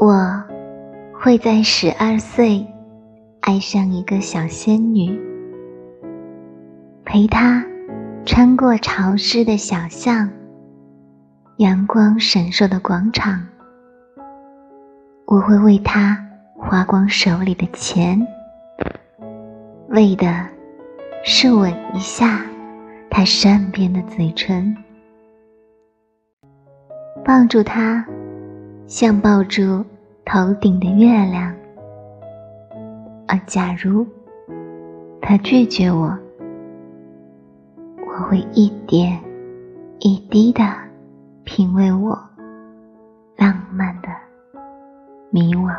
我会在十二岁爱上一个小仙女，陪她穿过潮湿的小巷，阳光闪烁的广场。我会为她花光手里的钱，为的是吻一下她善变的嘴唇。抱住他，像抱住头顶的月亮。而假如他拒绝我，我会一点一滴的品味我浪漫的迷惘。